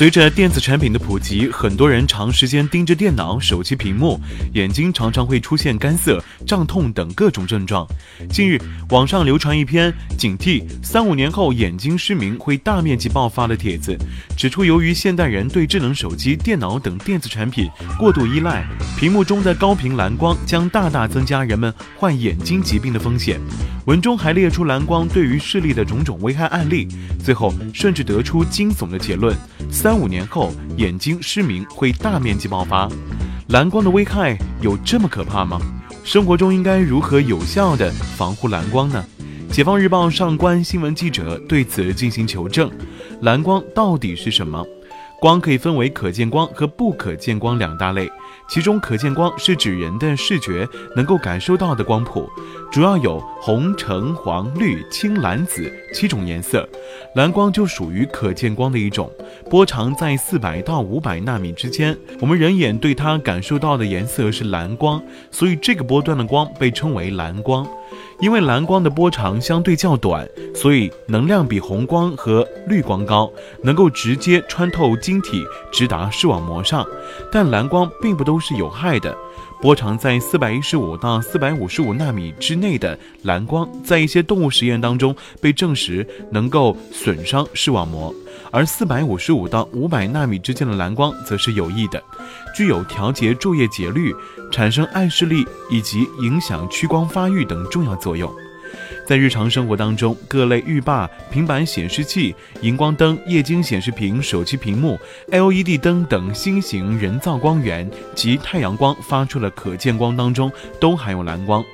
随着电子产品的普及，很多人长时间盯着电脑、手机屏幕，眼睛常常会出现干涩、胀痛等各种症状。近日，网上流传一篇警惕三五年后眼睛失明会大面积爆发的帖子，指出由于现代人对智能手机、电脑等电子产品过度依赖，屏幕中的高频蓝光将大大增加人们患眼睛疾病的风险。文中还列出蓝光对于视力的种种危害案例，最后甚至得出惊悚的结论：三三五年后眼睛失明会大面积爆发。蓝光的危害有这么可怕吗？生活中应该如何有效的防护蓝光呢？解放日报上官新闻记者对此进行求证：蓝光到底是什么？光可以分为可见光和不可见光两大类。其中，可见光是指人的视觉能够感受到的光谱，主要有红、橙、黄、绿、青、蓝、紫七种颜色。蓝光就属于可见光的一种，波长在四百到五百纳米之间。我们人眼对它感受到的颜色是蓝光，所以这个波段的光被称为蓝光。因为蓝光的波长相对较短，所以能量比红光和绿光高，能够直接穿透晶体，直达视网膜上。但蓝光并不都是有害的。波长在四百一十五到四百五十五纳米之内的蓝光，在一些动物实验当中被证实能够损伤视网膜，而四百五十五到五百纳米之间的蓝光则是有益的，具有调节昼夜节律、产生暗视力以及影响屈光发育等重要作用。在日常生活当中，各类浴霸、平板显示器、荧光灯、液晶显示屏、手机屏幕、LED 灯等新型人造光源及太阳光发出的可见光当中，都含有蓝光。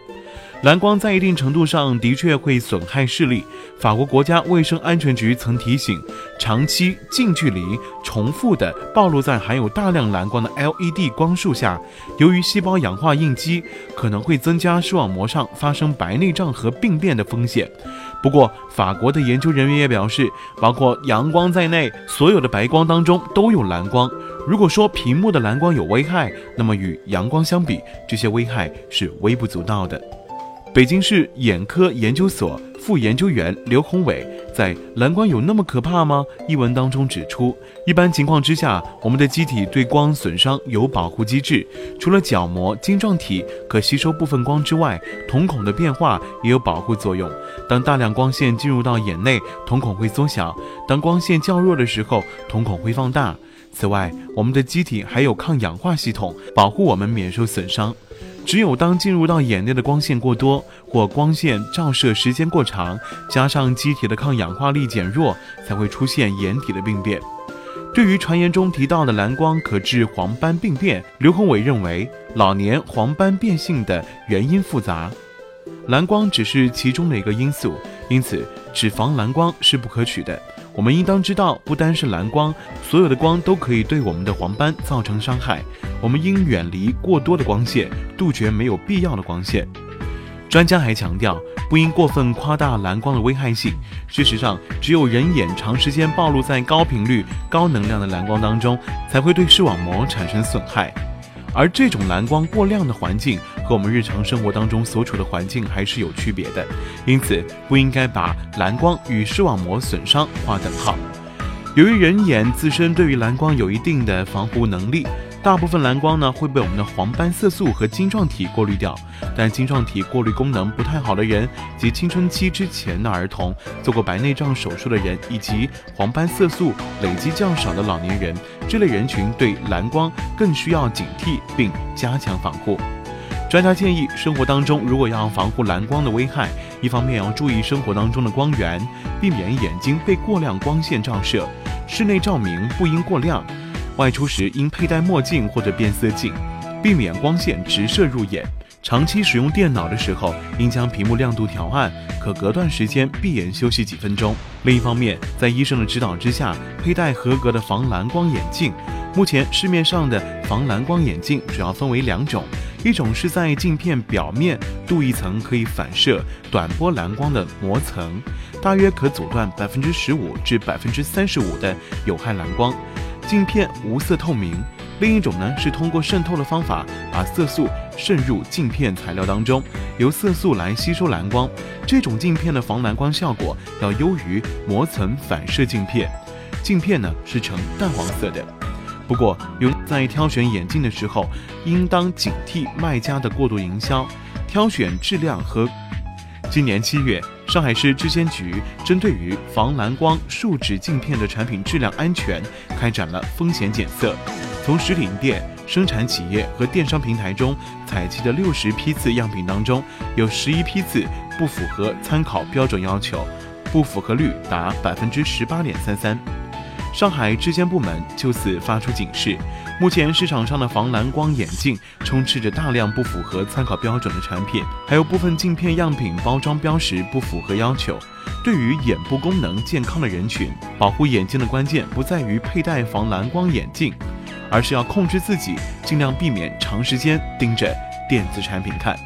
蓝光在一定程度上的确会损害视力。法国国家卫生安全局曾提醒，长期近距离、重复的暴露在含有大量蓝光的 LED 光束下，由于细胞氧化应激，可能会增加视网膜上发生白内障和病变的风险。不过，法国的研究人员也表示，包括阳光在内，所有的白光当中都有蓝光。如果说屏幕的蓝光有危害，那么与阳光相比，这些危害是微不足道的。北京市眼科研究所副研究员刘宏伟在《蓝光有那么可怕吗》一文当中指出，一般情况之下，我们的机体对光损伤有保护机制，除了角膜晶状体可吸收部分光之外，瞳孔的变化也有保护作用。当大量光线进入到眼内，瞳孔会缩小；当光线较弱的时候，瞳孔会放大。此外，我们的机体还有抗氧化系统，保护我们免受损伤。只有当进入到眼内的光线过多，或光线照射时间过长，加上机体的抗氧化力减弱，才会出现眼底的病变。对于传言中提到的蓝光可致黄斑病变，刘宏伟认为，老年黄斑变性的原因复杂，蓝光只是其中的一个因素，因此只防蓝光是不可取的。我们应当知道，不单是蓝光，所有的光都可以对我们的黄斑造成伤害。我们应远离过多的光线，杜绝没有必要的光线。专家还强调，不应过分夸大蓝光的危害性。事实上，只有人眼长时间暴露在高频率、高能量的蓝光当中，才会对视网膜产生损害。而这种蓝光过亮的环境和我们日常生活当中所处的环境还是有区别的，因此不应该把蓝光与视网膜损伤划等号。由于人眼自身对于蓝光有一定的防护能力。大部分蓝光呢会被我们的黄斑色素和晶状体过滤掉，但晶状体过滤功能不太好的人及青春期之前的儿童、做过白内障手术的人以及黄斑色素累积较少的老年人，这类人群对蓝光更需要警惕并加强防护。专家建议，生活当中如果要防护蓝光的危害，一方面要注意生活当中的光源，避免眼睛被过亮光线照射，室内照明不应过亮。外出时应佩戴墨镜或者变色镜，避免光线直射入眼。长期使用电脑的时候，应将屏幕亮度调暗，可隔段时间闭眼休息几分钟。另一方面，在医生的指导之下，佩戴合格的防蓝光眼镜。目前市面上的防蓝光眼镜主要分为两种，一种是在镜片表面镀一层可以反射短波蓝光的膜层，大约可阻断百分之十五至百分之三十五的有害蓝光，镜片无色透明。另一种呢是通过渗透的方法，把色素渗入镜片材料当中，由色素来吸收蓝光。这种镜片的防蓝光效果要优于膜层反射镜片。镜片呢是呈淡黄色的。不过，用在挑选眼镜的时候，应当警惕卖家的过度营销，挑选质量和。今年七月，上海市质监局针对于防蓝光树脂镜片的产品质量安全开展了风险检测。从实体店、生产企业和电商平台中采集的六十批次样品当中，有十一批次不符合参考标准要求，不符合率达百分之十八点三三。上海质监部门就此发出警示：目前市场上的防蓝光眼镜充斥着大量不符合参考标准的产品，还有部分镜片样品包装标识不符合要求。对于眼部功能健康的人群，保护眼睛的关键不在于佩戴防蓝光眼镜。而是要控制自己，尽量避免长时间盯着电子产品看。